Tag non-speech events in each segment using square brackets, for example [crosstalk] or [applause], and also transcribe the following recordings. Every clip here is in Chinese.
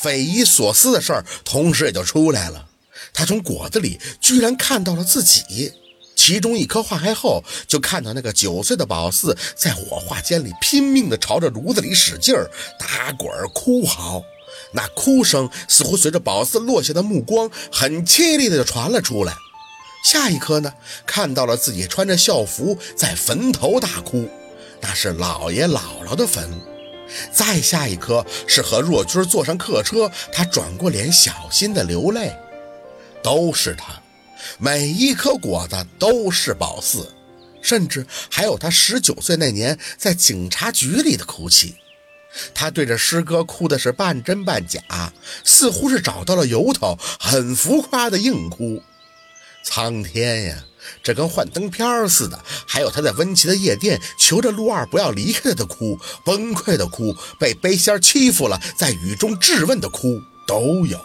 匪夷所思的事儿同时也就出来了。他从果子里居然看到了自己，其中一颗化开后，就看到那个九岁的宝四在火化间里拼命地朝着炉子里使劲儿打滚哭嚎，那哭声似乎随着宝四落下的目光，很凄厉的就传了出来。下一刻呢，看到了自己穿着校服在坟头大哭，那是姥爷姥姥的坟。再下一刻是和若君坐上客车，他转过脸小心的流泪。都是他，每一颗果子都是宝四，甚至还有他十九岁那年在警察局里的哭泣。他对着师哥哭的是半真半假，似乎是找到了由头，很浮夸的硬哭。苍天呀，这跟幻灯片似的！还有他在温琪的夜店求着陆二不要离开他的哭，崩溃的哭，被背仙欺负了，在雨中质问的哭都有。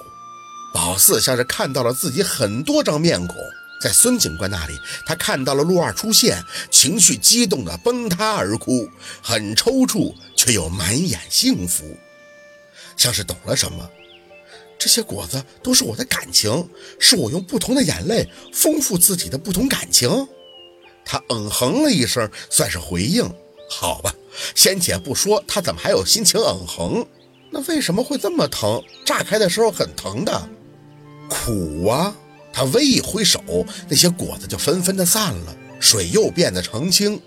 宝四像是看到了自己很多张面孔，在孙警官那里，他看到了陆二出现，情绪激动的崩塌而哭，很抽搐却又满眼幸福，像是懂了什么。这些果子都是我的感情，是我用不同的眼泪丰富自己的不同感情。他嗯哼了一声，算是回应。好吧，先且不说他怎么还有心情嗯哼，那为什么会这么疼？炸开的时候很疼的，苦啊！他微一挥手，那些果子就纷纷的散了，水又变得澄清。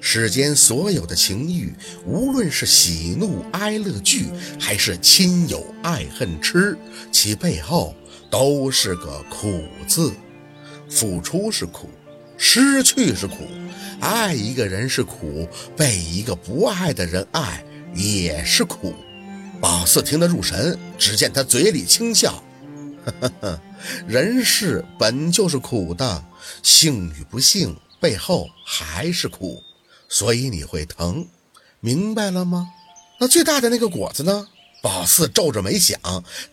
世间所有的情欲，无论是喜怒哀乐惧，还是亲友爱恨痴，其背后都是个苦字。付出是苦，失去是苦，爱一个人是苦，被一个不爱的人爱也是苦。宝四听得入神，只见他嘴里轻笑：“呵呵呵，人世本就是苦的，幸与不幸背后还是苦。”所以你会疼，明白了吗？那最大的那个果子呢？宝四皱着眉想，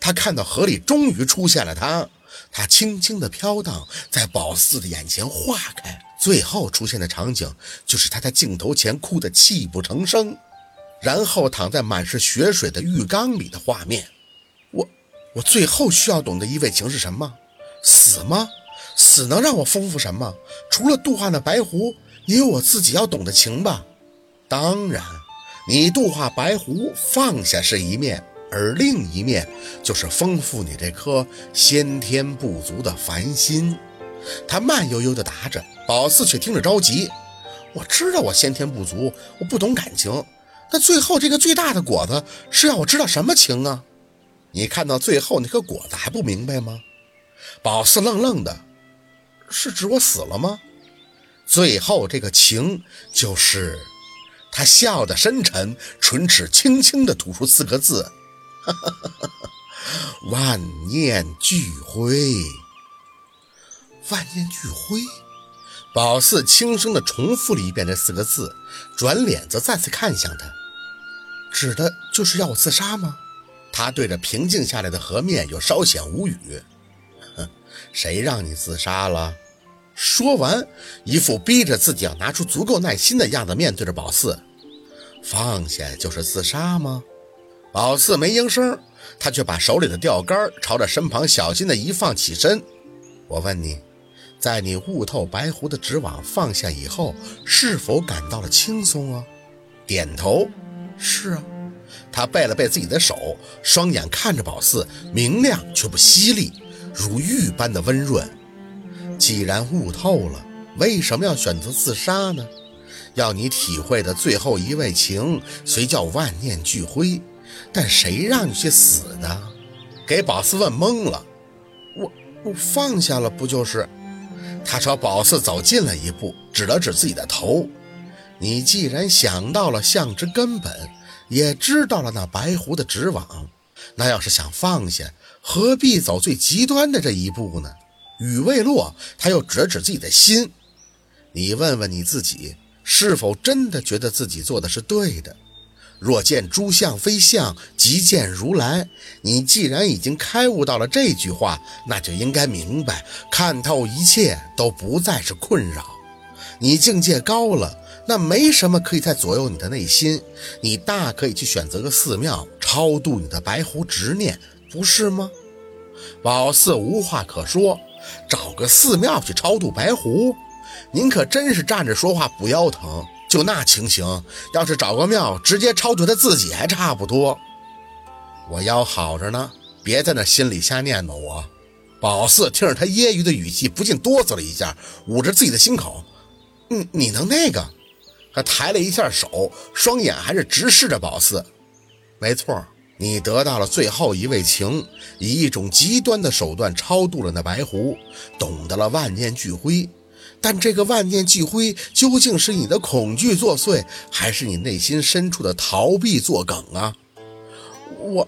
他看到河里终于出现了他，他轻轻地飘荡在宝四的眼前化开，最后出现的场景就是他在镜头前哭得泣不成声，然后躺在满是血水的浴缸里的画面。我，我最后需要懂的一味情是什么？死吗？死能让我丰富什么？除了度化那白狐。也有我自己要懂的情吧。当然，你度化白狐放下是一面，而另一面就是丰富你这颗先天不足的凡心。他慢悠悠地答着，宝四却听着着急。我知道我先天不足，我不懂感情。那最后这个最大的果子是要我知道什么情啊？你看到最后那颗果子还不明白吗？宝四愣愣的，是指我死了吗？最后这个情就是，他笑得深沉，唇齿轻轻地吐出四个字：“ [laughs] 万念俱灰。”万念俱灰。宝四轻声地重复了一遍这四个字，转脸则再次看向他，指的就是要我自杀吗？他对着平静下来的河面又稍显无语：“哼，[laughs] 谁让你自杀了？”说完，一副逼着自己要拿出足够耐心的样子，面对着宝四，放下就是自杀吗？宝四没应声，他却把手里的钓竿朝着身旁小心的一放，起身。我问你，在你悟透白狐的纸网放下以后，是否感到了轻松啊？点头，是啊。他背了背自己的手，双眼看着宝四，明亮却不犀利，如玉般的温润。既然悟透了，为什么要选择自杀呢？要你体会的最后一味情，虽叫万念俱灰，但谁让你去死的？给宝四问懵了。我我放下了，不就是？他朝宝四走近了一步，指了指自己的头。你既然想到了象之根本，也知道了那白狐的纸网，那要是想放下，何必走最极端的这一步呢？雨未落，他又指了指自己的心。你问问你自己，是否真的觉得自己做的是对的？若见诸相非相，即见如来。你既然已经开悟到了这句话，那就应该明白，看透一切都不再是困扰。你境界高了，那没什么可以再左右你的内心，你大可以去选择个寺庙超度你的白狐执念，不是吗？宝四无话可说，找个寺庙去超度白狐，您可真是站着说话不腰疼。就那情形，要是找个庙直接超度他自己还差不多。我腰好着呢，别在那心里瞎念叨我。宝四听着他揶揄的语气，不禁哆嗦了一下，捂着自己的心口。嗯，你能那个？[laughs] 他抬了一下手，双眼还是直视着宝四。没错，你得到了最后一位情，以一种极端的手段超度了那白狐，懂得了万念俱灰。但这个万念俱灰，究竟是你的恐惧作祟，还是你内心深处的逃避作梗啊？我，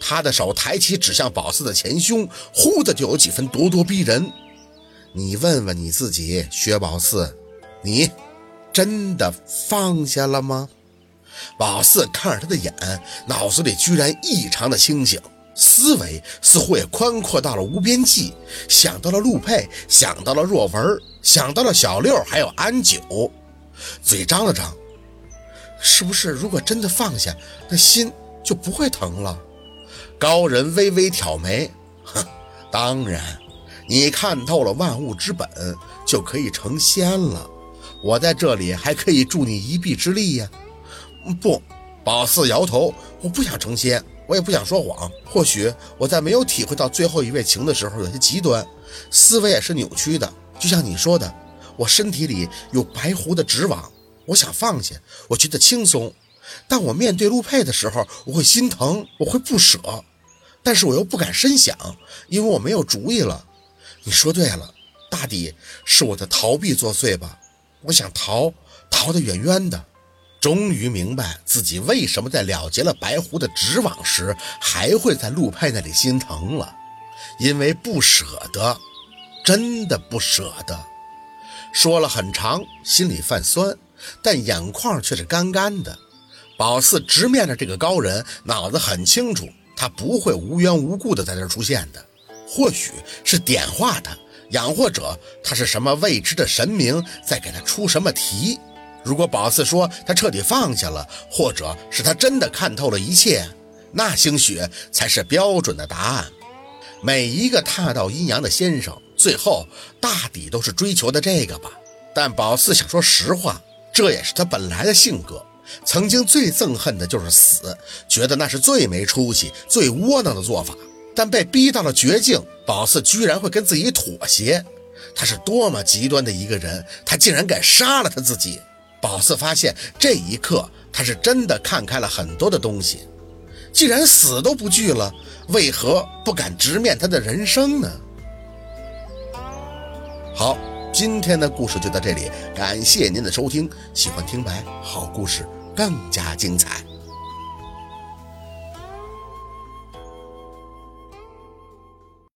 他的手抬起，指向宝四的前胸，忽的就有几分咄咄逼人。你问问你自己，薛宝四，你真的放下了吗？宝四看着他的眼，脑子里居然异常的清醒。思维似乎也宽阔到了无边际，想到了陆佩，想到了若文，想到了小六，还有安九，嘴张了张，是不是如果真的放下，那心就不会疼了？高人微微挑眉，哼，当然，你看透了万物之本，就可以成仙了。我在这里还可以助你一臂之力呀。不，宝四摇头，我不想成仙。我也不想说谎，或许我在没有体会到最后一位情的时候有些极端，思维也是扭曲的。就像你说的，我身体里有白狐的纸网，我想放下，我觉得轻松。但我面对陆佩的时候，我会心疼，我会不舍，但是我又不敢深想，因为我没有主意了。你说对了，大抵是我的逃避作祟吧。我想逃，逃得远远的。终于明白自己为什么在了结了白狐的纸网时，还会在陆佩那里心疼了，因为不舍得，真的不舍得。说了很长，心里泛酸，但眼眶却是干干的。宝四直面着这个高人，脑子很清楚，他不会无缘无故的在这出现的，或许是点化他，养或者他是什么未知的神明在给他出什么题。如果宝四说他彻底放下了，或者是他真的看透了一切，那兴许才是标准的答案。每一个踏到阴阳的先生，最后大抵都是追求的这个吧。但宝四想说实话，这也是他本来的性格。曾经最憎恨的就是死，觉得那是最没出息、最窝囊的做法。但被逼到了绝境，宝四居然会跟自己妥协。他是多么极端的一个人，他竟然敢杀了他自己。老四发现，这一刻他是真的看开了很多的东西。既然死都不惧了，为何不敢直面他的人生呢？好，今天的故事就到这里，感谢您的收听。喜欢听白好故事，更加精彩。